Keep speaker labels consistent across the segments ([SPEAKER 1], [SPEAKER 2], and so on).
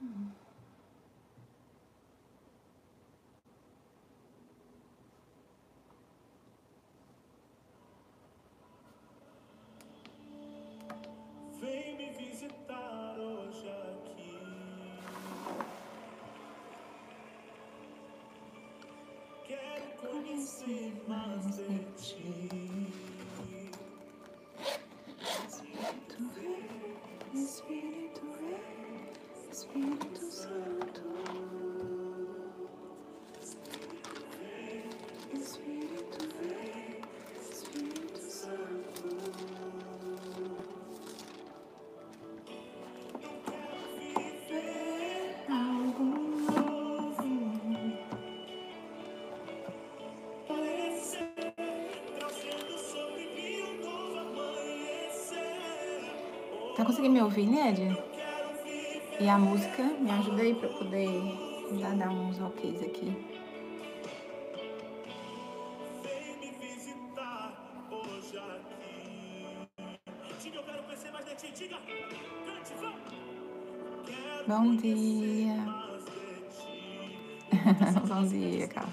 [SPEAKER 1] Vem me visitar hoje aqui. Quero conhecer mais de ti.
[SPEAKER 2] Conseguindo me ouvir, Nédia? E a música? Me ajuda aí pra eu poder já dar uns oks aqui. Bom dia. Bom dia,
[SPEAKER 1] diga.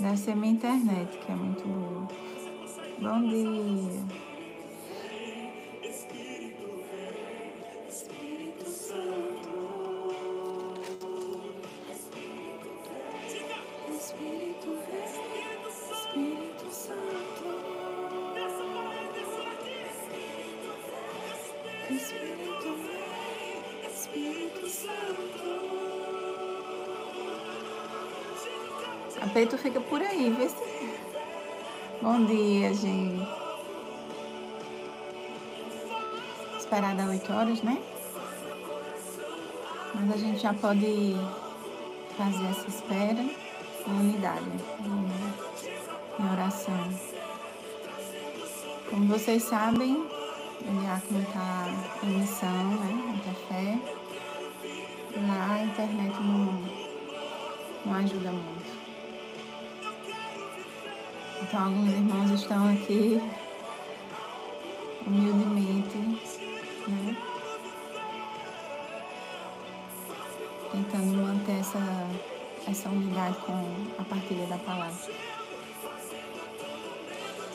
[SPEAKER 2] Deve ser minha internet, que é muito boa. Bom dia. Esperar dar 8 horas, né? Mas a gente já pode fazer essa espera em unidade, em, em oração. Como vocês sabem, o Diácono está em missão, né? Muita fé. Lá a internet não, não ajuda muito. Então alguns irmãos estão aqui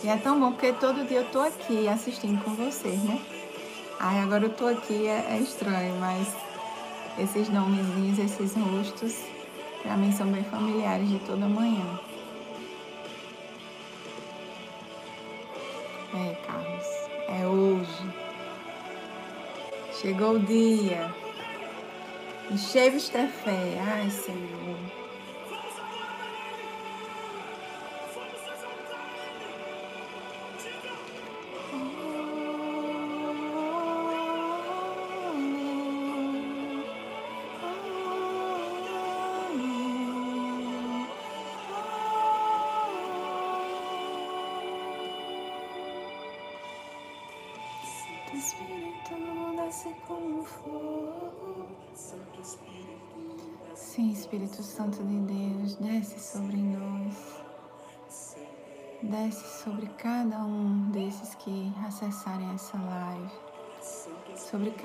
[SPEAKER 2] E é tão bom porque todo dia eu tô aqui assistindo com vocês, né? Ai, agora eu tô aqui, é, é estranho, mas esses nomezinhos, esses rostos, pra mim são bem familiares de toda manhã. É, Carlos, é hoje. Chegou o dia. Enchei-vos fé. Ai, Senhor.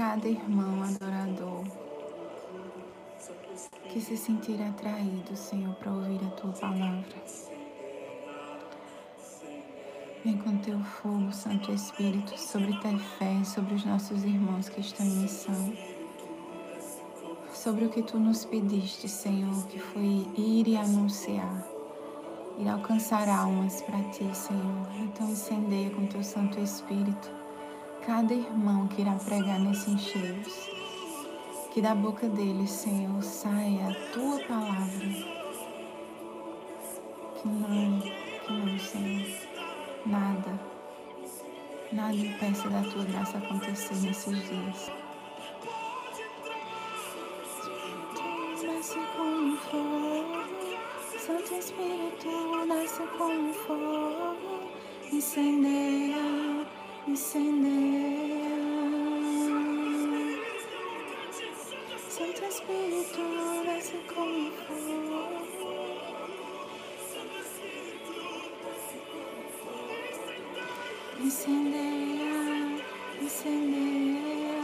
[SPEAKER 2] Cada irmão adorador. Que se sentir atraído, Senhor, para ouvir a tua palavra. Vem com teu fogo, Santo Espírito, sobre ter fé, sobre os nossos irmãos que estão em missão. Sobre o que tu nos pediste, Senhor, que foi ir e anunciar, ir alcançar almas para ti, Senhor. Então incendeia com teu Santo Espírito cada irmão que irá pregar nesse encheios. Que da boca deles, Senhor, saia a tua palavra. Que não, que não, Senhor nada, nada impeça da tua graça acontecer nesses dias. Nasce como fogo, Santo Espírito, nasce como fogo, incendeia, incendeia. Santo Espírito, nasce como fogo. Incendeia, incendeia.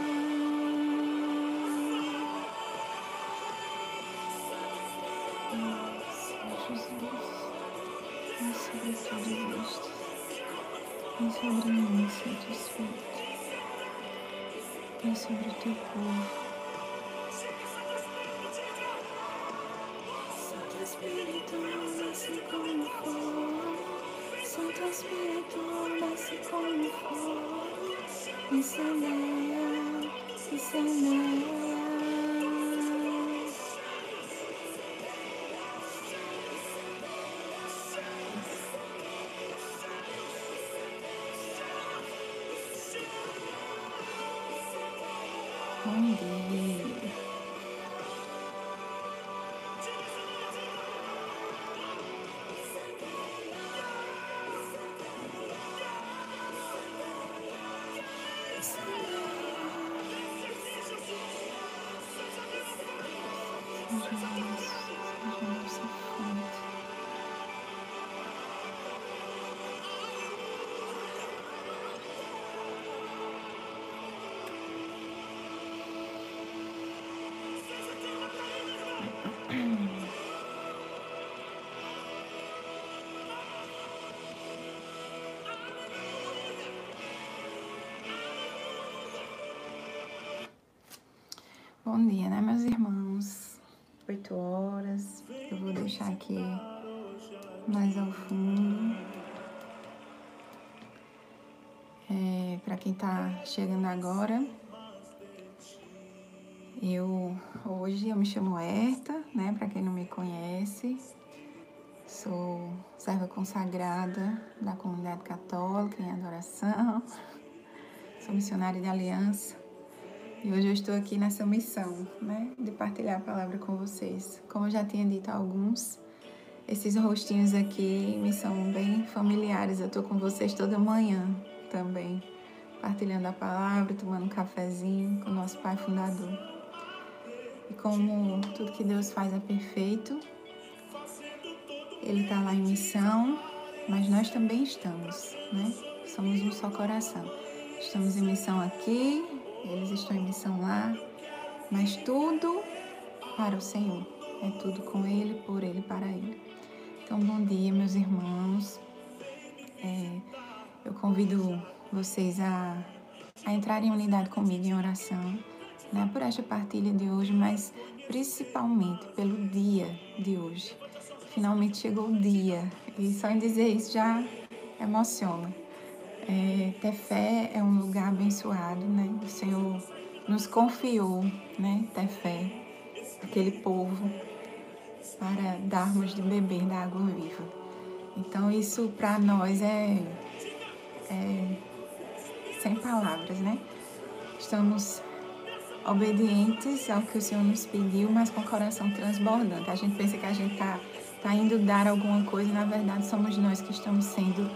[SPEAKER 2] Nossa, Jesus, vem sobre mim, Santo Espírito, vem sobre o teu povo. Santo Espírito, desce como fogo. Santo Espírito, desce como fogo. Incendeia, incendeia. Bom dia. Bom dia, né, meus irmãos? Oito horas. Eu vou deixar aqui mais ao fundo. É, para quem tá chegando agora, eu hoje eu me chamo Herta, né? Para quem não me conhece, sou serva consagrada da comunidade católica em adoração. Sou missionária de aliança. E hoje eu estou aqui nessa missão, né, de partilhar a palavra com vocês. Como eu já tinha dito a alguns, esses rostinhos aqui me são bem familiares. Eu estou com vocês toda manhã também, partilhando a palavra, tomando um cafezinho com o nosso Pai Fundador. E como tudo que Deus faz é perfeito, Ele está lá em missão, mas nós também estamos, né? Somos um só coração. Estamos em missão aqui, eles estão em missão lá, mas tudo para o Senhor. É tudo com Ele, por Ele, para Ele. Então, bom dia, meus irmãos. É, eu convido vocês a, a entrarem em unidade comigo em oração, né, por esta partilha de hoje, mas principalmente pelo dia de hoje. Finalmente chegou o dia, e só em dizer isso já emociona. É, ter fé é um lugar abençoado, né? O Senhor nos confiou, né? Ter fé, aquele povo, para darmos de beber da água viva. Então, isso para nós é, é sem palavras, né? Estamos obedientes ao que o Senhor nos pediu, mas com o coração transbordante. A gente pensa que a gente está tá indo dar alguma coisa, na verdade somos nós que estamos sendo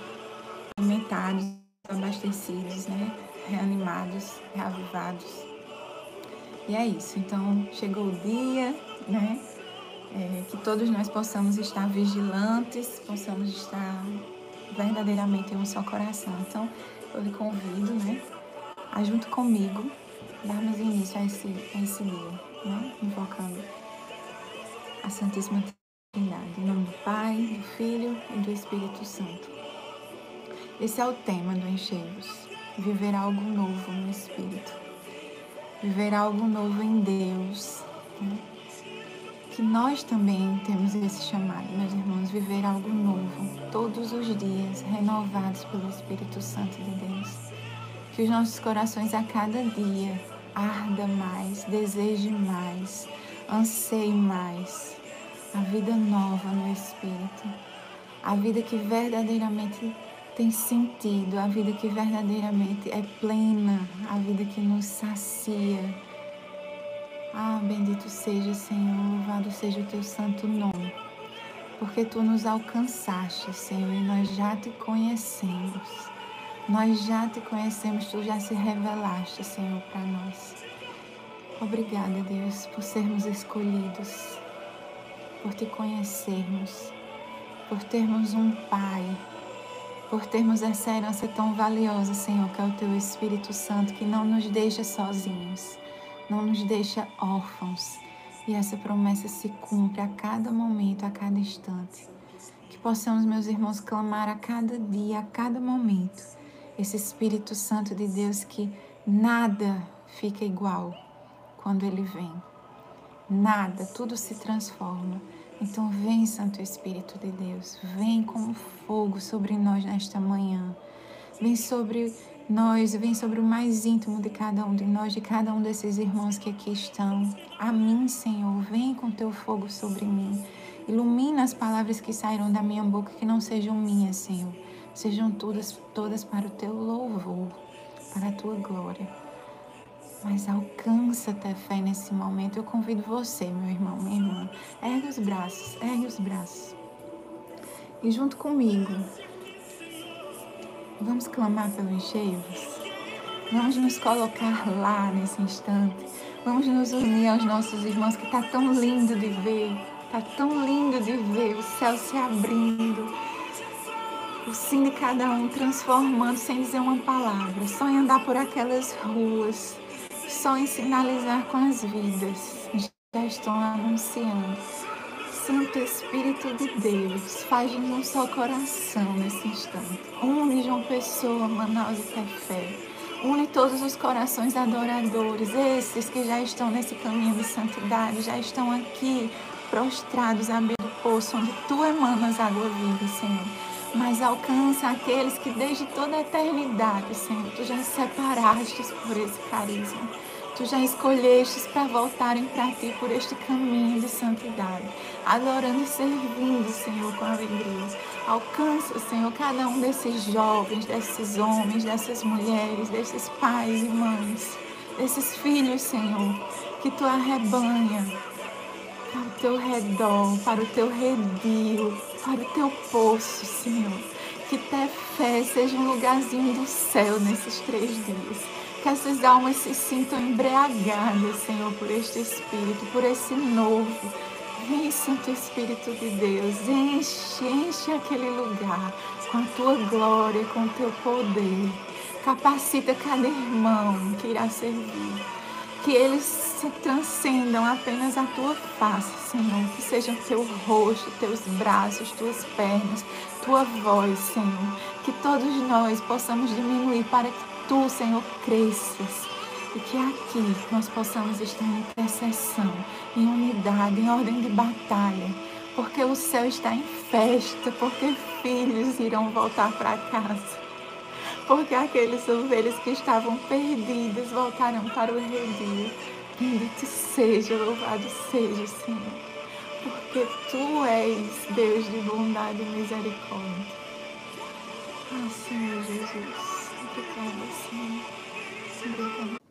[SPEAKER 2] alimentados, abastecidos, né? reanimados, reavivados. E é isso. Então chegou o dia, né? É, que todos nós possamos estar vigilantes, possamos estar verdadeiramente em um só coração. Então eu lhe convido, né? A junto comigo darmos início a esse, a esse dia, né? Invocando a Santíssima Trindade. Em nome do Pai, do Filho e do Espírito Santo. Esse é o tema do Encheios. Viver algo novo no Espírito. Viver algo novo em Deus. Né? Que nós também temos esse chamado, meus irmãos, viver algo novo todos os dias, renovados pelo Espírito Santo de Deus. Que os nossos corações a cada dia arda mais, deseje mais, anseie mais a vida nova no Espírito, a vida que verdadeiramente tem sentido, a vida que verdadeiramente é plena, a vida que nos sacia. Ah, bendito seja, Senhor, louvado seja o teu santo nome, porque tu nos alcançaste, Senhor, e nós já te conhecemos. Nós já te conhecemos, tu já se revelaste, Senhor, para nós. Obrigada, Deus, por sermos escolhidos, por te conhecermos, por termos um Pai por termos essa herança tão valiosa, Senhor, que é o Teu Espírito Santo, que não nos deixa sozinhos, não nos deixa órfãos. E essa promessa se cumpre a cada momento, a cada instante. Que possamos, meus irmãos, clamar a cada dia, a cada momento, esse Espírito Santo de Deus que nada fica igual quando ele vem. Nada, tudo se transforma. Então vem, Santo Espírito de Deus, vem como fogo sobre nós nesta manhã. Vem sobre nós, vem sobre o mais íntimo de cada um de nós, de cada um desses irmãos que aqui estão. A mim, Senhor, vem com teu fogo sobre mim. Ilumina as palavras que saíram da minha boca, que não sejam minhas, Senhor. Sejam todas, todas para o teu louvor, para a tua glória mas alcança ter fé nesse momento. Eu convido você, meu irmão, minha irmã, ergue os braços, ergue os braços. E junto comigo, vamos clamar pelos enxergos. Vamos nos colocar lá nesse instante. Vamos nos unir aos nossos irmãos que está tão lindo de ver. Está tão lindo de ver o céu se abrindo. O sim de cada um transformando sem dizer uma palavra. Só em andar por aquelas ruas só em sinalizar com as vidas, já estão anunciando. Santo Espírito de Deus, faz um só coração nesse instante. Une João Pessoa, Manaus e Tefé. Une todos os corações adoradores, esses que já estão nesse caminho de santidade, já estão aqui prostrados à beira do poço, onde tu emanas água viva, Senhor mas alcança aqueles que desde toda a eternidade, Senhor, tu já separaste por esse carisma. Tu já escolhestes para voltarem para ti por este caminho de santidade, adorando e servindo, Senhor, com alegria. Alcança, Senhor, cada um desses jovens, desses homens, dessas mulheres, desses pais e mães, desses filhos, Senhor, que tu arrebanha para o teu redor, para o teu redil, para o teu poço, Senhor. Que ter fé seja um lugarzinho do céu nesses três dias. Que essas almas se sintam embriagadas, Senhor, por este Espírito, por esse novo. Vem, Santo Espírito de Deus, enche, enche aquele lugar com a tua glória, com o teu poder. Capacita cada irmão que irá servir que eles se transcendam apenas a tua face, Senhor, que sejam teu rosto, teus braços, tuas pernas, tua voz, Senhor, que todos nós possamos diminuir para que tu, Senhor, cresças. E que aqui nós possamos estar em intercessão, em unidade, em ordem de batalha, porque o céu está em festa, porque filhos irão voltar para casa porque aqueles ovelhas que estavam perdidas voltaram para o redil. Bendito seja, louvado seja, Senhor, porque Tu és Deus de bondade e misericórdia. Ah, Senhor Jesus, obrigada, Senhor. Obrigada.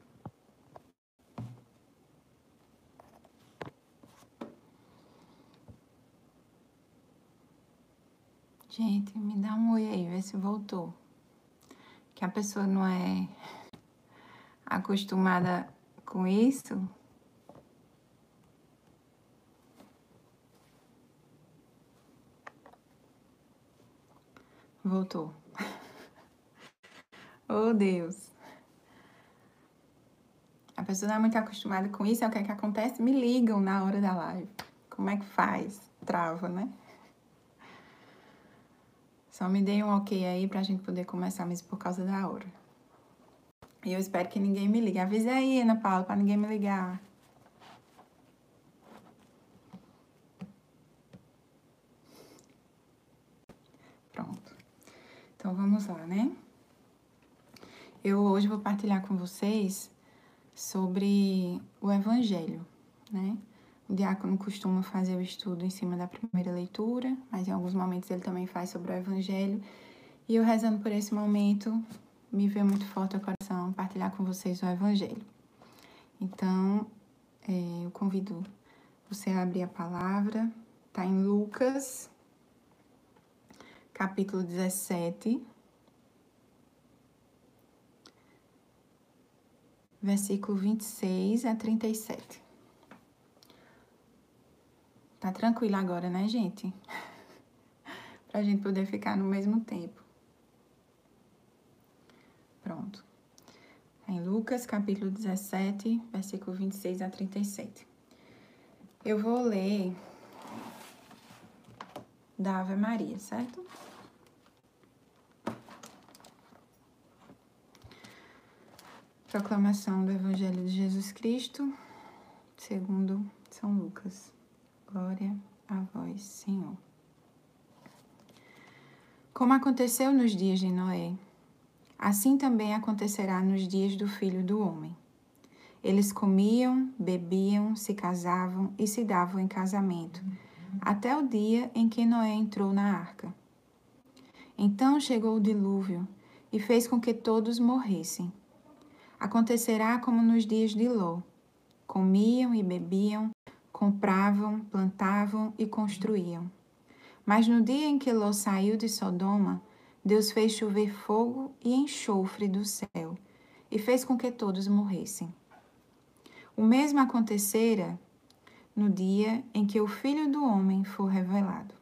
[SPEAKER 2] Gente, me dá um oi aí, vê se voltou que a pessoa não é acostumada com isso, voltou. oh Deus. A pessoa não é muito acostumada com isso, é o que é que acontece? Me ligam na hora da live. Como é que faz? Trava, né? Só me dê um ok aí pra gente poder começar mesmo por causa da hora. E eu espero que ninguém me ligue. Avisa aí, Ana Paula, pra ninguém me ligar. Pronto. Então vamos lá, né? Eu hoje vou partilhar com vocês sobre o Evangelho, né? O diácono costuma fazer o estudo em cima da primeira leitura, mas em alguns momentos ele também faz sobre o Evangelho. E eu rezando por esse momento, me veio muito forte o coração partilhar com vocês o Evangelho. Então, é, eu convido você a abrir a palavra, está em Lucas, capítulo 17, versículo 26 a 37. Tá tranquilo agora, né, gente? pra gente poder ficar no mesmo tempo. Pronto. Em Lucas, capítulo 17, versículo 26 a 37. Eu vou ler da Ave Maria, certo? Proclamação do Evangelho de Jesus Cristo, segundo São Lucas. Glória a vós, Senhor. Como aconteceu nos dias de Noé, assim também acontecerá nos dias do Filho do Homem. Eles comiam, bebiam, se casavam e se davam em casamento, até o dia em que Noé entrou na arca. Então chegou o dilúvio e fez com que todos morressem. Acontecerá como nos dias de Ló: comiam e bebiam, compravam, plantavam e construíam. Mas no dia em que Ló saiu de Sodoma, Deus fez chover fogo e enxofre do céu e fez com que todos morressem. O mesmo acontecera no dia em que o Filho do Homem for revelado.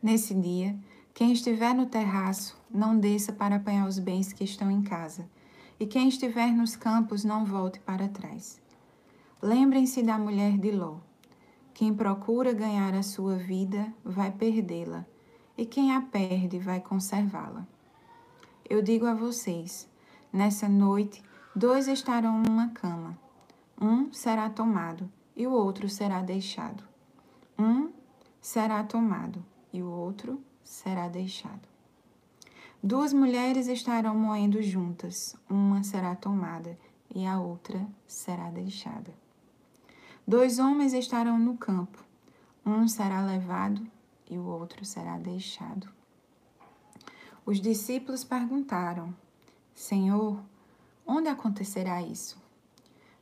[SPEAKER 2] Nesse dia, quem estiver no terraço, não desça para apanhar os bens que estão em casa e quem estiver nos campos não volte para trás. Lembrem-se da mulher de Ló. Quem procura ganhar a sua vida vai perdê-la, e quem a perde vai conservá-la. Eu digo a vocês: nessa noite, dois estarão numa cama. Um será tomado e o outro será deixado. Um será tomado e o outro será deixado. Duas mulheres estarão moendo juntas, uma será tomada e a outra será deixada. Dois homens estarão no campo, um será levado e o outro será deixado. Os discípulos perguntaram: Senhor, onde acontecerá isso?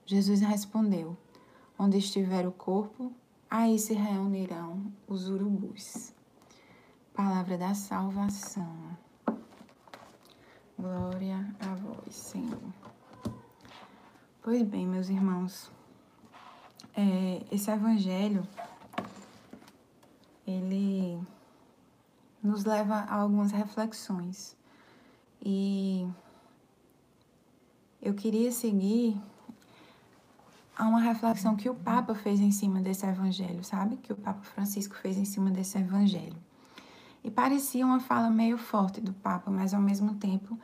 [SPEAKER 2] Jesus respondeu: Onde estiver o corpo, aí se reunirão os urubus. Palavra da salvação. Glória a vós, Senhor. Pois bem, meus irmãos, é, esse evangelho ele nos leva a algumas reflexões e eu queria seguir a uma reflexão que o Papa fez em cima desse evangelho, sabe? Que o Papa Francisco fez em cima desse evangelho. E parecia uma fala meio forte do Papa, mas ao mesmo tempo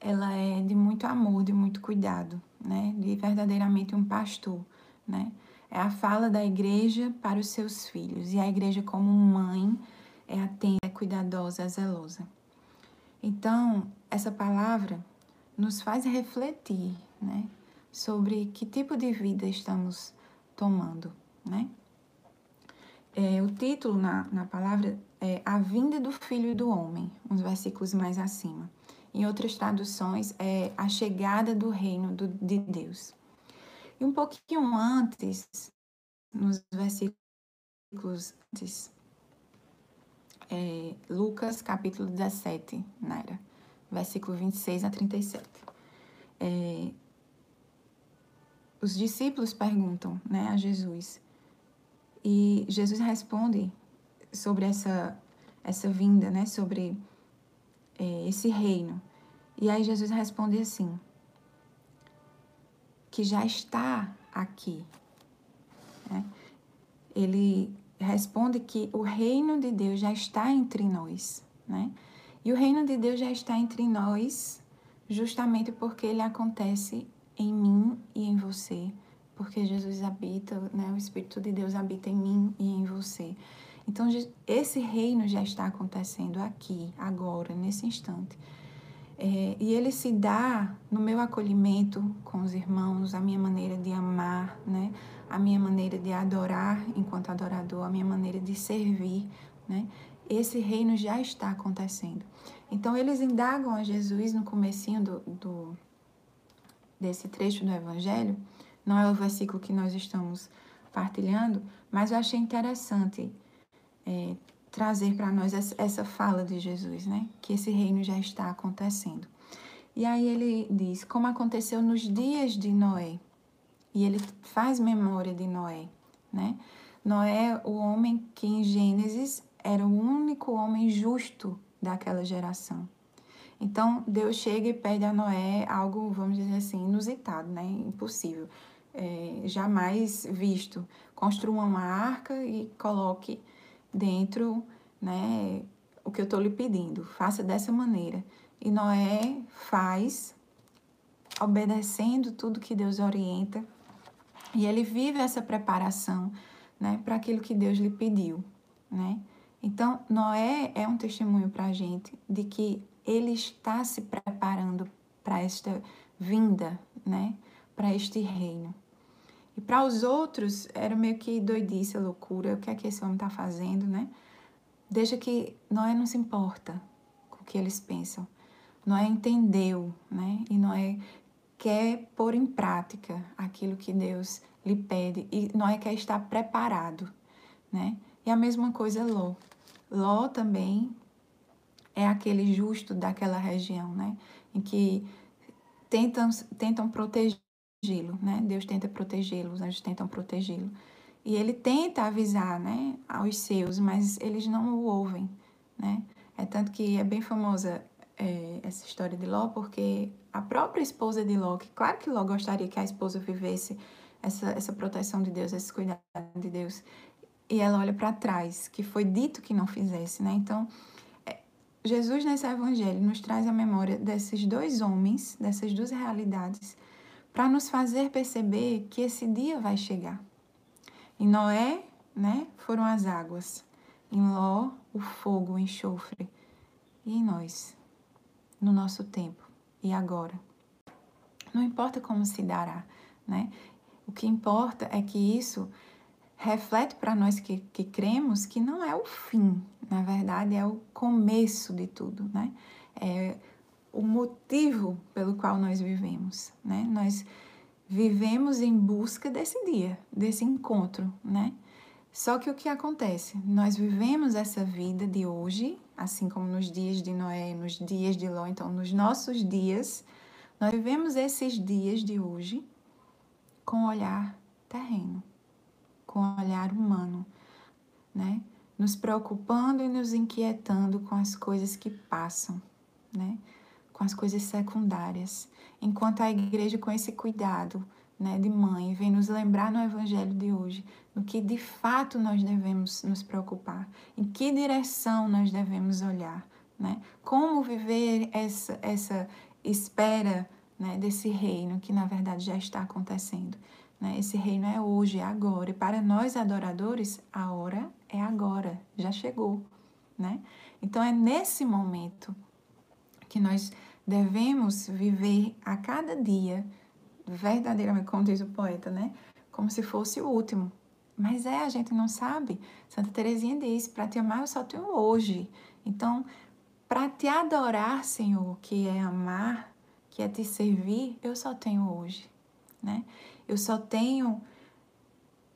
[SPEAKER 2] ela é de muito amor, de muito cuidado, né? De verdadeiramente um pastor, né? É a fala da igreja para os seus filhos. E a igreja, como mãe, é atenta, é cuidadosa, é zelosa. Então, essa palavra nos faz refletir, né? Sobre que tipo de vida estamos tomando, né? É, o título na, na palavra é A Vinda do Filho do Homem, uns versículos mais acima. Em outras traduções, é A Chegada do Reino do, de Deus. E um pouquinho antes, nos versículos antes, é, Lucas capítulo 17, Naira, versículo 26 a 37. É, os discípulos perguntam né, a Jesus e Jesus responde sobre essa, essa vinda, né? Sobre é, esse reino. E aí Jesus responde assim: que já está aqui. Né? Ele responde que o reino de Deus já está entre nós, né? E o reino de Deus já está entre nós justamente porque ele acontece em mim e em você, porque Jesus habita, né? O Espírito de Deus habita em mim e em você. Então, esse reino já está acontecendo aqui, agora, nesse instante. É, e ele se dá no meu acolhimento com os irmãos, a minha maneira de amar, né? a minha maneira de adorar enquanto adorador, a minha maneira de servir. Né? Esse reino já está acontecendo. Então, eles indagam a Jesus no comecinho do, do, desse trecho do Evangelho, não é o versículo que nós estamos partilhando, mas eu achei interessante é, trazer para nós essa fala de Jesus, né? Que esse reino já está acontecendo. E aí ele diz, como aconteceu nos dias de Noé. E ele faz memória de Noé, né? Noé, o homem que em Gênesis era o único homem justo daquela geração. Então, Deus chega e pede a Noé algo, vamos dizer assim, inusitado, né? Impossível. É, jamais visto. Construa uma arca e coloque dentro, né? O que eu estou lhe pedindo. Faça dessa maneira. E Noé faz, obedecendo tudo que Deus orienta. E ele vive essa preparação, né? Para aquilo que Deus lhe pediu, né? Então, Noé é um testemunho para a gente de que ele está se preparando para esta vinda, né? Para este reino. E para os outros era meio que doidice, loucura. O que é que esse homem está fazendo, né? Deixa que Noé não se importa com o que eles pensam. Noé entendeu, né? E Noé quer pôr em prática aquilo que Deus lhe pede. E Noé quer estar preparado, né? E a mesma coisa Ló. Ló também é aquele justo daquela região, né? Em que tentam, tentam protegê-lo, né? Deus tenta protegê-lo, os anjos tentam protegê-lo. E ele tenta avisar, né, aos seus, mas eles não o ouvem, né? É tanto que é bem famosa é, essa história de Ló, porque a própria esposa de Ló, que claro que Ló gostaria que a esposa vivesse essa, essa proteção de Deus, esse cuidado de Deus, e ela olha para trás, que foi dito que não fizesse, né? Então, Jesus nesse evangelho nos traz a memória desses dois homens, dessas duas realidades, para nos fazer perceber que esse dia vai chegar. Em Noé, né, foram as águas. Em Ló, o fogo, o enxofre. E em nós, no nosso tempo e agora. Não importa como se dará, né? O que importa é que isso reflete para nós que, que cremos que não é o fim, na verdade é o começo de tudo, né? É o motivo pelo qual nós vivemos, né? Nós vivemos em busca desse dia, desse encontro, né? Só que o que acontece? Nós vivemos essa vida de hoje, assim como nos dias de Noé, nos dias de Ló, então nos nossos dias, nós vivemos esses dias de hoje com olhar terreno com olhar humano, né? Nos preocupando e nos inquietando com as coisas que passam, né? Com as coisas secundárias. Enquanto a igreja, com esse cuidado, né, de mãe, vem nos lembrar no evangelho de hoje no que de fato nós devemos nos preocupar, em que direção nós devemos olhar, né? Como viver essa essa espera, né, desse reino que na verdade já está acontecendo. Né? Esse reino é hoje, é agora. E para nós adoradores, a hora é agora, já chegou. Né? Então é nesse momento que nós devemos viver a cada dia, verdadeiramente, como diz o poeta, né? como se fosse o último. Mas é, a gente não sabe. Santa Teresinha diz: para te amar eu só tenho hoje. Então, para te adorar, Senhor, que é amar, que é te servir, eu só tenho hoje, né? Eu só tenho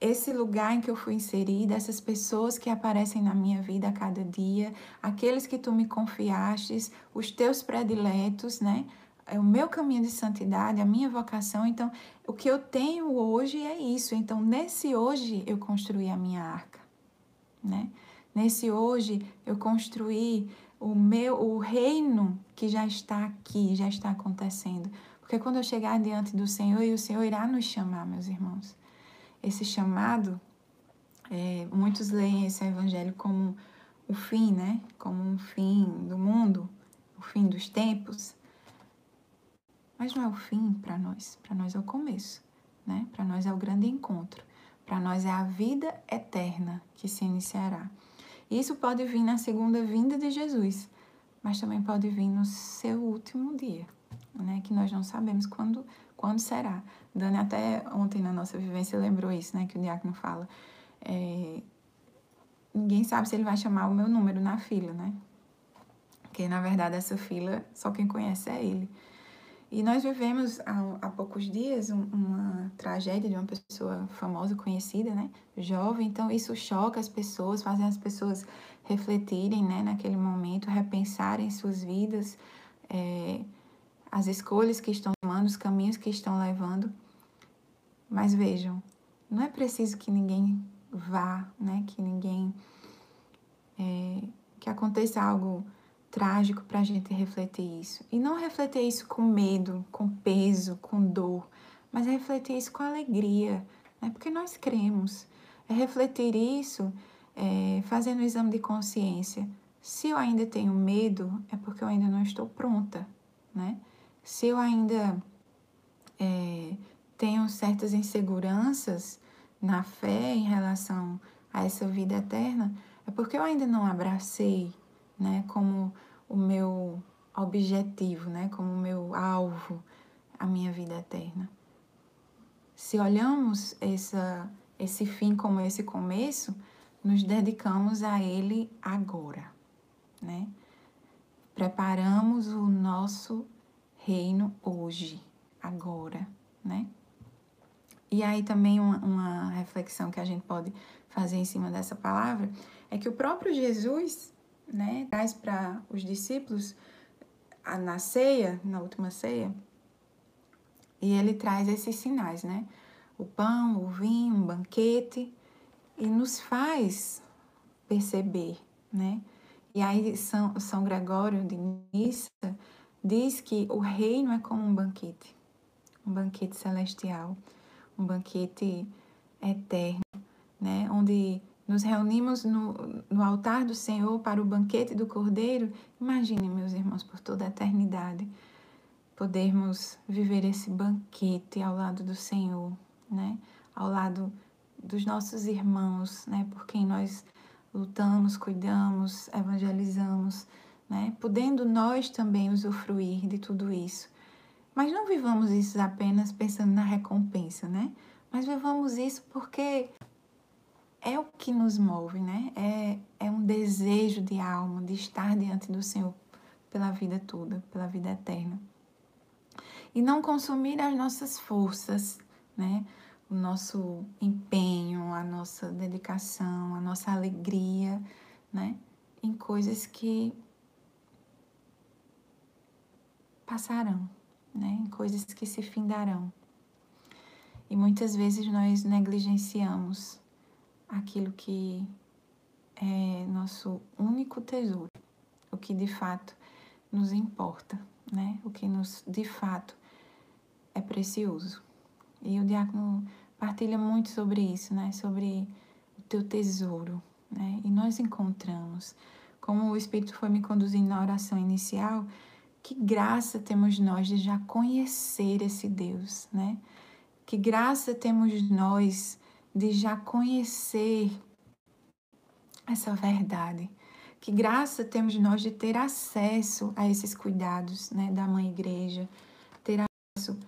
[SPEAKER 2] esse lugar em que eu fui inserida, essas pessoas que aparecem na minha vida a cada dia, aqueles que tu me confiastes, os teus prediletos, né? É o meu caminho de santidade, a minha vocação. Então, o que eu tenho hoje é isso. Então, nesse hoje eu construí a minha arca, né? Nesse hoje eu construí o meu o reino que já está aqui, já está acontecendo. Porque quando eu chegar diante do Senhor, e o Senhor irá nos chamar, meus irmãos. Esse chamado, é, muitos leem esse evangelho como o fim, né? Como um fim do mundo, o fim dos tempos. Mas não é o fim para nós. Para nós é o começo, né? Para nós é o grande encontro. Para nós é a vida eterna que se iniciará. Isso pode vir na segunda vinda de Jesus, mas também pode vir no seu último dia né? Que nós não sabemos quando, quando será. Dani até ontem na nossa vivência lembrou isso, né? Que o diácono fala. É, ninguém sabe se ele vai chamar o meu número na fila, né? Porque, na verdade, essa fila, só quem conhece é ele. E nós vivemos há, há poucos dias uma tragédia de uma pessoa famosa, conhecida, né? Jovem. Então, isso choca as pessoas, faz as pessoas refletirem, né? Naquele momento, repensarem suas vidas. É, as escolhas que estão tomando, os caminhos que estão levando. Mas vejam, não é preciso que ninguém vá, né? Que ninguém é, que aconteça algo trágico para a gente refletir isso. E não refletir isso com medo, com peso, com dor, mas refletir isso com alegria, né? porque nós cremos. É refletir isso é, fazendo o exame de consciência. Se eu ainda tenho medo, é porque eu ainda não estou pronta, né? Se eu ainda é, tenho certas inseguranças na fé em relação a essa vida eterna, é porque eu ainda não abracei, né, como o meu objetivo, né, como o meu alvo, a minha vida eterna. Se olhamos essa, esse fim como esse começo, nos dedicamos a ele agora, né? Preparamos o nosso reino hoje, agora, né? E aí também uma, uma reflexão que a gente pode fazer em cima dessa palavra é que o próprio Jesus, né, traz para os discípulos na ceia, na última ceia, e ele traz esses sinais, né? O pão, o vinho, um banquete, e nos faz perceber, né? E aí São, São Gregório de Nissa diz que o reino é como um banquete, um banquete celestial, um banquete eterno, né? Onde nos reunimos no, no altar do Senhor para o banquete do Cordeiro. Imagine, meus irmãos, por toda a eternidade, podermos viver esse banquete ao lado do Senhor, né? Ao lado dos nossos irmãos, né? Por quem nós lutamos, cuidamos, evangelizamos, né? Podendo nós também usufruir de tudo isso. Mas não vivamos isso apenas pensando na recompensa, né? Mas vivamos isso porque é o que nos move, né? É, é um desejo de alma de estar diante do Senhor pela vida toda, pela vida eterna. E não consumir as nossas forças, né? o nosso empenho, a nossa dedicação, a nossa alegria, né? Em coisas que passarão, né? Em coisas que se findarão. E muitas vezes nós negligenciamos aquilo que é nosso único tesouro, o que de fato nos importa, né? O que nos de fato é precioso. E o diácono partilha muito sobre isso, né? Sobre o teu tesouro, né? E nós encontramos, como o Espírito foi me conduzindo na oração inicial, que graça temos nós de já conhecer esse Deus, né? Que graça temos nós de já conhecer essa verdade. Que graça temos nós de ter acesso a esses cuidados, né, da mãe igreja, ter acesso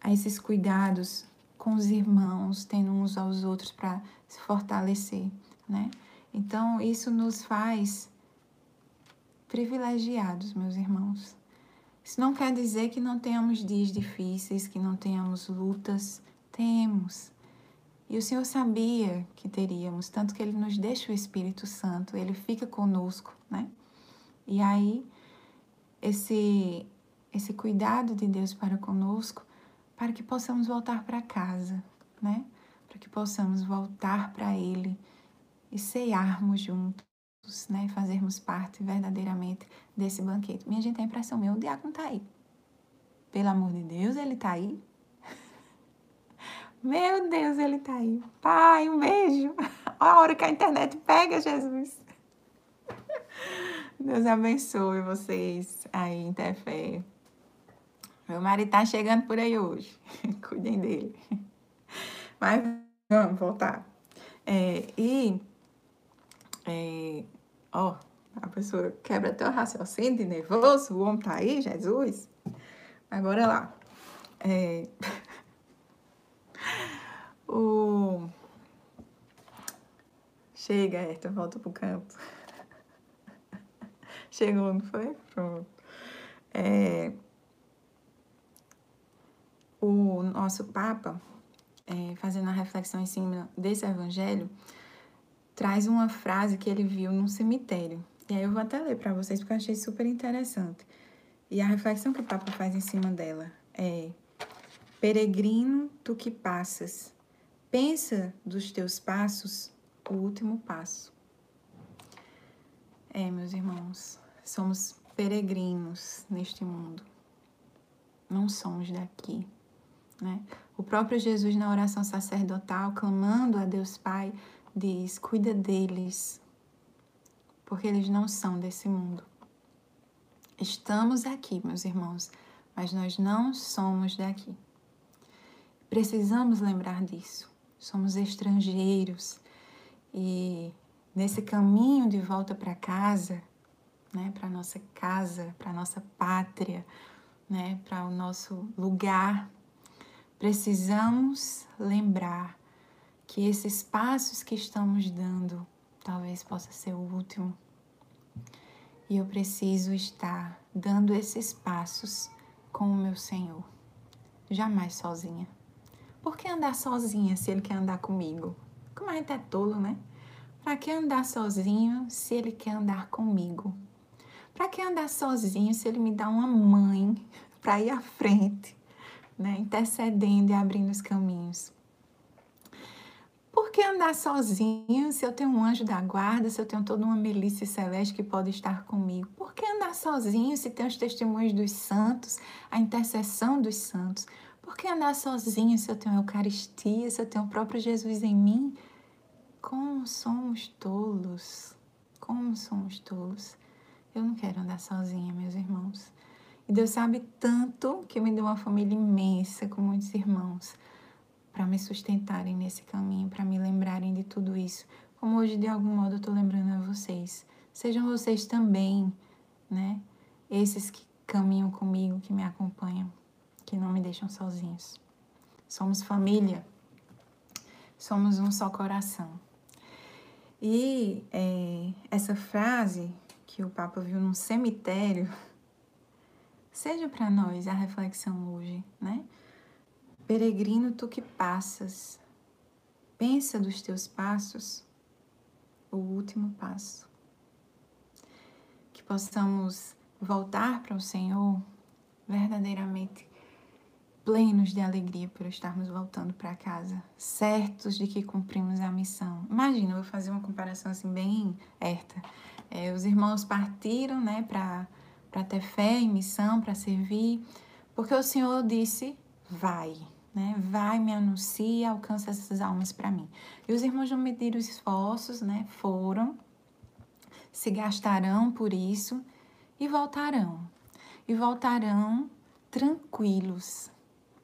[SPEAKER 2] a esses cuidados com os irmãos, tendo uns aos outros para se fortalecer, né? Então, isso nos faz privilegiados, meus irmãos. Isso não quer dizer que não tenhamos dias difíceis, que não tenhamos lutas. Temos. E o Senhor sabia que teríamos, tanto que Ele nos deixa o Espírito Santo, Ele fica conosco, né? E aí, esse, esse cuidado de Deus para conosco para que possamos voltar para casa, né? Para que possamos voltar para Ele e cearmos juntos, né? Fazermos parte verdadeiramente desse banquete. Minha gente, a impressão minha, o diácono está aí. Pelo amor de Deus, ele está aí. Meu Deus, ele está aí. Pai, um beijo. Olha a hora que a internet pega, Jesus. Deus abençoe vocês aí, Interfé. Meu marido tá chegando por aí hoje. Cuidem dele. Mas vamos voltar. É, e, é, ó, a pessoa quebra até o raciocínio de nervoso. O homem tá aí, Jesus. Agora lá. É, o... Chega, Herta, volta pro canto. Chegou, não foi? Pronto. É, o nosso Papa, é, fazendo a reflexão em cima desse evangelho, traz uma frase que ele viu num cemitério. E aí eu vou até ler para vocês porque eu achei super interessante. E a reflexão que o Papa faz em cima dela é: Peregrino, tu que passas, pensa dos teus passos o último passo. É, meus irmãos, somos peregrinos neste mundo. Não somos daqui, né? O próprio Jesus na oração sacerdotal, clamando a Deus Pai, diz: "Cuida deles, porque eles não são desse mundo. Estamos aqui, meus irmãos, mas nós não somos daqui. Precisamos lembrar disso. Somos estrangeiros e nesse caminho de volta para casa, né, para nossa casa, para nossa pátria, né, para o nosso lugar, precisamos lembrar que esses passos que estamos dando talvez possa ser o último. E eu preciso estar dando esses passos com o meu Senhor, jamais sozinha. Por que andar sozinha se Ele quer andar comigo? Como a gente é tolo, né? Para que andar sozinho se Ele quer andar comigo? Para que andar sozinho se Ele me dá uma mãe para ir à frente, né? intercedendo e abrindo os caminhos? Por que andar sozinho se eu tenho um anjo da guarda, se eu tenho toda uma milícia celeste que pode estar comigo? Por que andar sozinho se tem os testemunhos dos santos, a intercessão dos santos? Por que andar sozinho se eu tenho a Eucaristia, se eu tenho o próprio Jesus em mim? Como somos tolos! Como somos tolos! Eu não quero andar sozinha, meus irmãos. E Deus sabe tanto que me deu uma família imensa com muitos irmãos para me sustentarem nesse caminho, para me lembrarem de tudo isso. Como hoje, de algum modo, eu estou lembrando a vocês. Sejam vocês também, né? Esses que caminham comigo, que me acompanham, que não me deixam sozinhos. Somos família, somos um só coração. E é, essa frase que o Papa viu num cemitério, seja para nós a reflexão hoje, né? Peregrino tu que passas, pensa dos teus passos o último passo. Que possamos voltar para o Senhor verdadeiramente plenos de alegria por estarmos voltando para casa, certos de que cumprimos a missão. Imagina, eu vou fazer uma comparação assim bem erta. É, os irmãos partiram, né, para ter fé e missão, para servir, porque o Senhor disse: vai né? Vai, me anuncia, alcança essas almas para mim. E os irmãos não mediram os esforços, né? Foram, se gastarão por isso e voltarão. E voltarão tranquilos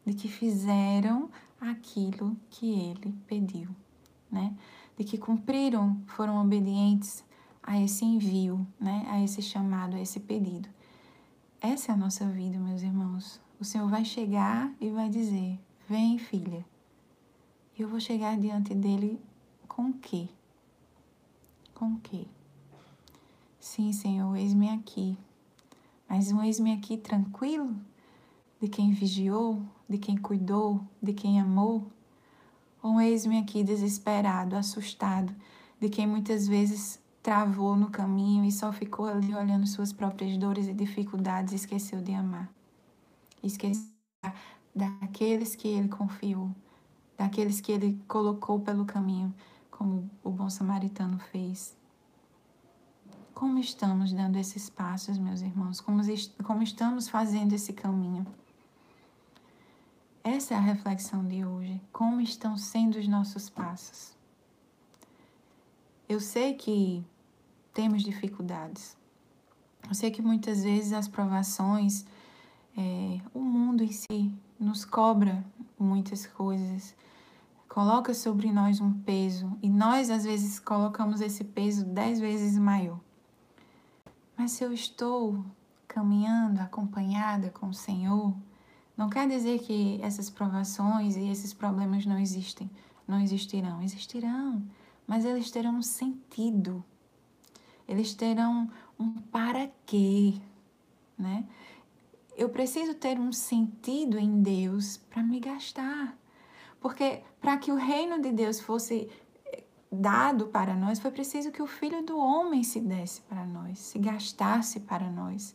[SPEAKER 2] de que fizeram aquilo que ele pediu, né? De que cumpriram, foram obedientes a esse envio, né? A esse chamado, a esse pedido. Essa é a nossa vida, meus irmãos. O Senhor vai chegar e vai dizer: Vem, filha. Eu vou chegar diante dele com o quê? Com o quê? Sim, Senhor, eis-me aqui. Mas um eis-me aqui tranquilo, de quem vigiou, de quem cuidou, de quem amou? Ou um eis-me aqui desesperado, assustado, de quem muitas vezes travou no caminho e só ficou ali olhando suas próprias dores e dificuldades e esqueceu de amar? Esqueceu daqueles que ele confiou, daqueles que ele colocou pelo caminho, como o bom samaritano fez. Como estamos dando esses passos, meus irmãos? Como, como estamos fazendo esse caminho? Essa é a reflexão de hoje. Como estão sendo os nossos passos? Eu sei que temos dificuldades. Eu sei que muitas vezes as provações, é, o mundo em si nos cobra muitas coisas, coloca sobre nós um peso e nós às vezes colocamos esse peso dez vezes maior. Mas se eu estou caminhando acompanhada com o Senhor, não quer dizer que essas provações e esses problemas não existem, não existirão, existirão, mas eles terão um sentido. Eles terão um para quê, né? Eu preciso ter um sentido em Deus para me gastar. Porque para que o reino de Deus fosse eh, dado para nós, foi preciso que o Filho do Homem se desse para nós, se gastasse para nós.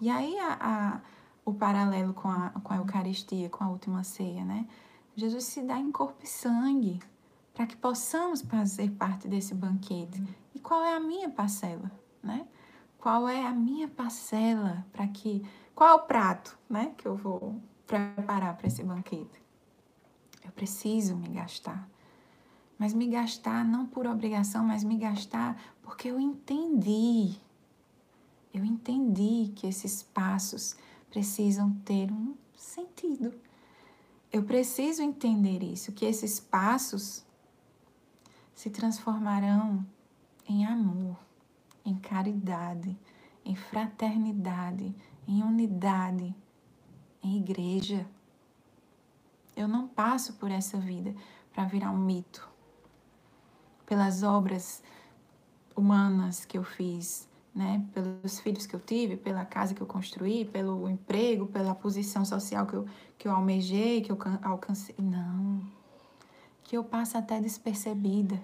[SPEAKER 2] E aí a, a, o paralelo com a, com a Eucaristia, com a última ceia, né? Jesus se dá em corpo e sangue para que possamos fazer parte desse banquete. E qual é a minha parcela, né? Qual é a minha parcela para que. Qual é o prato né, que eu vou preparar para esse banquete? Eu preciso me gastar. Mas me gastar não por obrigação, mas me gastar porque eu entendi. Eu entendi que esses passos precisam ter um sentido. Eu preciso entender isso, que esses passos se transformarão em amor, em caridade, em fraternidade, em unidade, em igreja. Eu não passo por essa vida para virar um mito. Pelas obras humanas que eu fiz, né? pelos filhos que eu tive, pela casa que eu construí, pelo emprego, pela posição social que eu, que eu almejei, que eu alcancei. Não. Que eu passe até despercebida,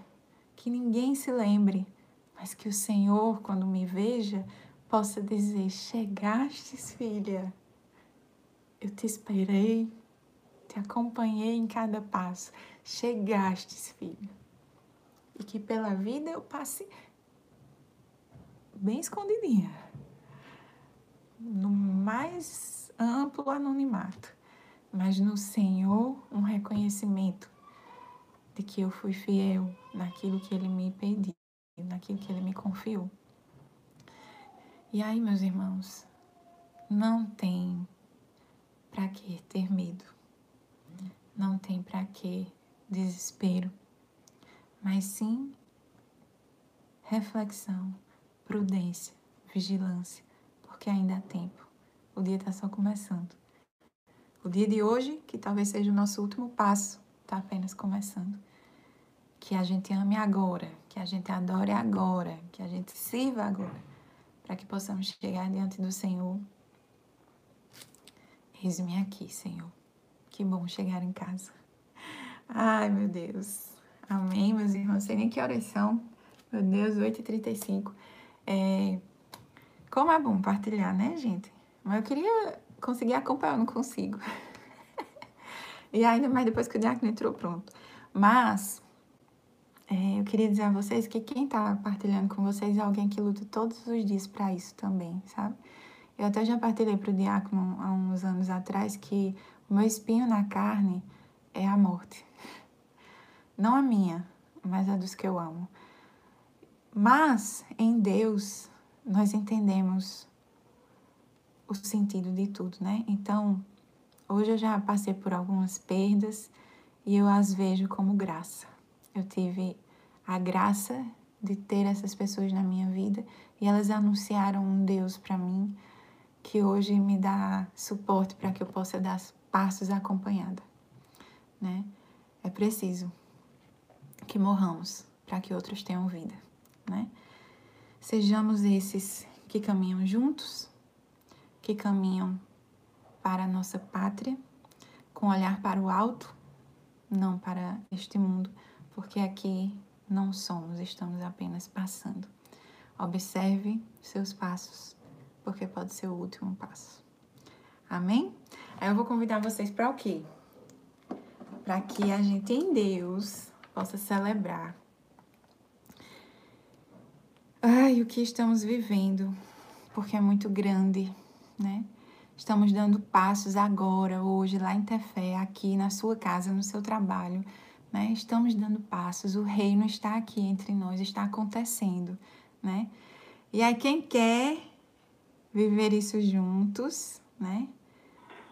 [SPEAKER 2] que ninguém se lembre, mas que o Senhor, quando me veja, possa dizer: Chegastes, filha, eu te esperei, te acompanhei em cada passo, chegastes, filha. E que pela vida eu passe bem escondidinha, no mais amplo anonimato, mas no Senhor um reconhecimento de que eu fui fiel naquilo que Ele me pediu, naquilo que Ele me confiou. E aí, meus irmãos, não tem para que ter medo, não tem para que desespero, mas sim reflexão, prudência, vigilância, porque ainda há tempo. O dia está só começando. O dia de hoje, que talvez seja o nosso último passo, está apenas começando. Que a gente ame agora, que a gente adore agora, que a gente sirva agora, para que possamos chegar diante do Senhor. Eis-me aqui, Senhor. Que bom chegar em casa. Ai, meu Deus. Amém, meus irmãos. Não sei nem que horas são. Meu Deus, 8h35. É, como é bom partilhar, né, gente? Mas eu queria conseguir acompanhar, eu não consigo. e ainda mais depois que o diácono entrou, pronto. Mas é, eu queria dizer a vocês que quem está partilhando com vocês é alguém que luta todos os dias para isso também, sabe? Eu até já partilhei para o diácono há uns anos atrás que o meu espinho na carne é a morte. Não a minha, mas a dos que eu amo. Mas em Deus nós entendemos o sentido de tudo, né? Então, hoje eu já passei por algumas perdas e eu as vejo como graça. Eu tive a graça de ter essas pessoas na minha vida e elas anunciaram um Deus para mim que hoje me dá suporte para que eu possa dar passos acompanhada, né? É preciso que morramos para que outros tenham vida né? Sejamos esses que caminham juntos, que caminham para a nossa pátria, com olhar para o alto, não para este mundo, porque aqui não somos, estamos apenas passando. Observe seus passos, porque pode ser o último passo. Amém? Aí eu vou convidar vocês para o quê? Para que a gente em Deus possa celebrar Ai, o que estamos vivendo, porque é muito grande, né? Estamos dando passos agora, hoje, lá em Tefé, aqui na sua casa, no seu trabalho, né? Estamos dando passos, o reino está aqui entre nós, está acontecendo, né? E aí, quem quer viver isso juntos, né?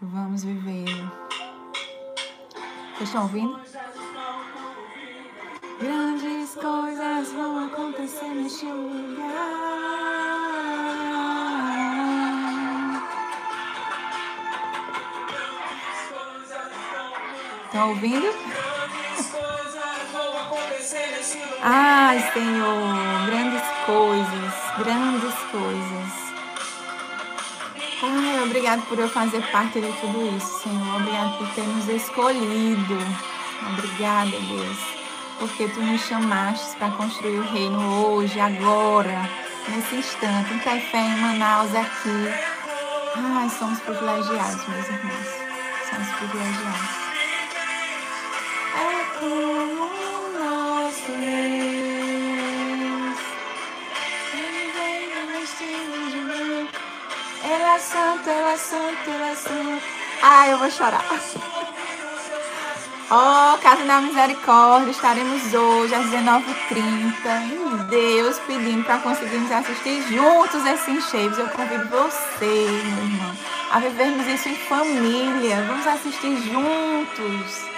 [SPEAKER 2] Vamos viver. Vocês estão ouvindo? Grandes coisas vão acontecer neste lugar. Estão ouvindo? Ai, Senhor, grandes coisas, grandes coisas. Ai, obrigado por eu fazer parte de tudo isso, Senhor. Obrigado por ter nos escolhido. Obrigada, Deus porque tu nos chamaste para construir o reino hoje, agora, nesse instante, em Caifé, em Manaus, aqui. Ai, somos privilegiados, meus irmãos. Somos privilegiados. É como é santo, ele é santo, ele é santo. Ai, eu vou chorar. Ó, oh, Casa da Misericórdia, estaremos hoje às 19h30. Em Deus, pedindo para conseguirmos assistir juntos esses encheios. Eu convido você, meu irmão, a vivermos isso em família. Vamos assistir juntos.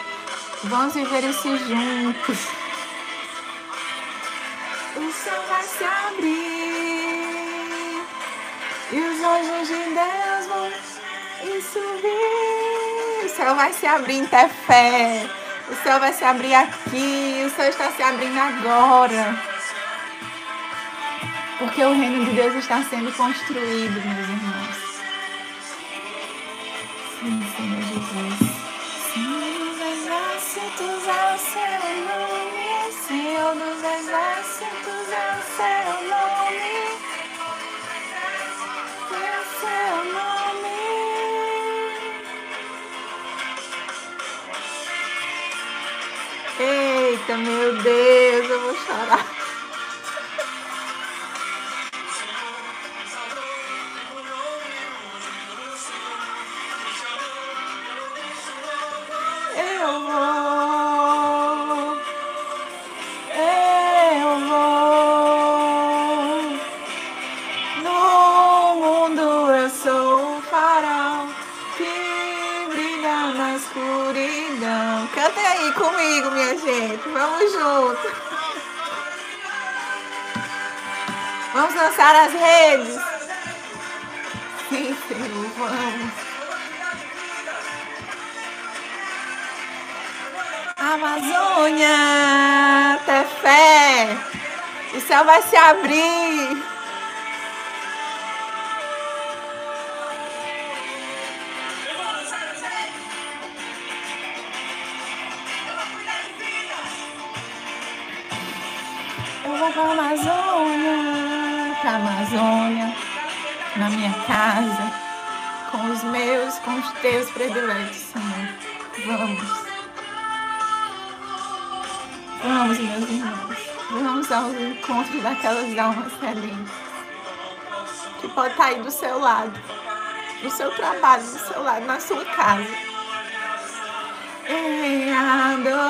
[SPEAKER 2] Vamos viver isso juntos. O céu vai se abrir e os anjos de Deus vão subir. O céu vai se abrir em ter fé. O céu vai se abrir aqui. O céu está se abrindo agora. Porque o reino de Deus está sendo construído, meus irmãos. Sim, Senhor Jesus. Senhor dos exércitos é o seu nome. Senhor dos exércitos é o seu nome. Meu Deus, eu vou chorar. Junto. Vamos lançar as redes. Vamos. Amazônia, ter fé. O céu vai se abrir. Amazônia, na minha casa, com os meus, com os teus prediletos, Senhor. Vamos. Vamos, meus irmãos. Vamos ao encontro daquelas almas sedentas. Que pode estar aí do seu lado. No seu trabalho, do seu lado, na sua casa. Em adoração.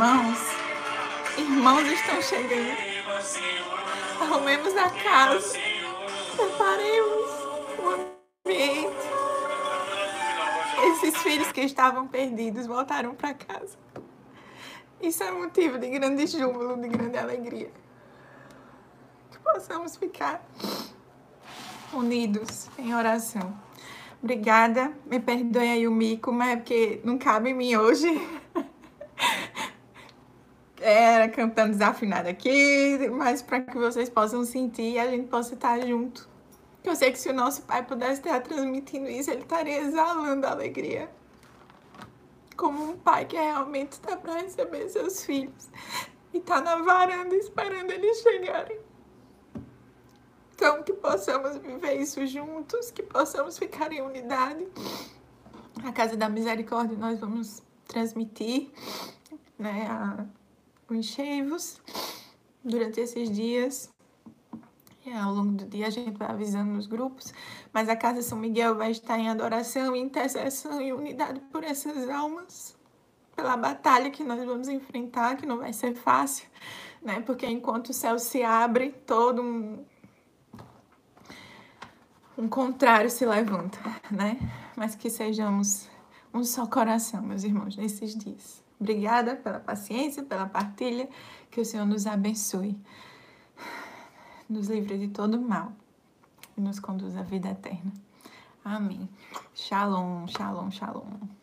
[SPEAKER 2] Irmãos, irmãos estão chegando. Arrumemos a casa, preparemos o ambiente. Esses filhos que estavam perdidos voltaram para casa. Isso é motivo de grande júbilo, de grande alegria. Que possamos ficar unidos em oração. Obrigada. Me perdoe aí o mico, mas é porque não cabe em mim hoje. Cantando desafinado aqui, mas para que vocês possam sentir e a gente possa estar junto. Eu sei que se o nosso pai pudesse estar transmitindo isso, ele estaria exalando a alegria como um pai que realmente está para receber seus filhos e está na varanda esperando eles chegarem. Então, que possamos viver isso juntos, que possamos ficar em unidade. A Casa da Misericórdia nós vamos transmitir né, a, os cheivos durante esses dias. E ao longo do dia a gente vai avisando nos grupos, mas a Casa São Miguel vai estar em adoração, intercessão e unidade por essas almas, pela batalha que nós vamos enfrentar, que não vai ser fácil, né? Porque enquanto o céu se abre, todo um, um contrário se levanta, né? Mas que sejamos um só coração, meus irmãos, nesses dias. Obrigada pela paciência, pela partilha. Que o Senhor nos abençoe, nos livre de todo mal e nos conduza à vida eterna. Amém. Shalom, shalom, shalom.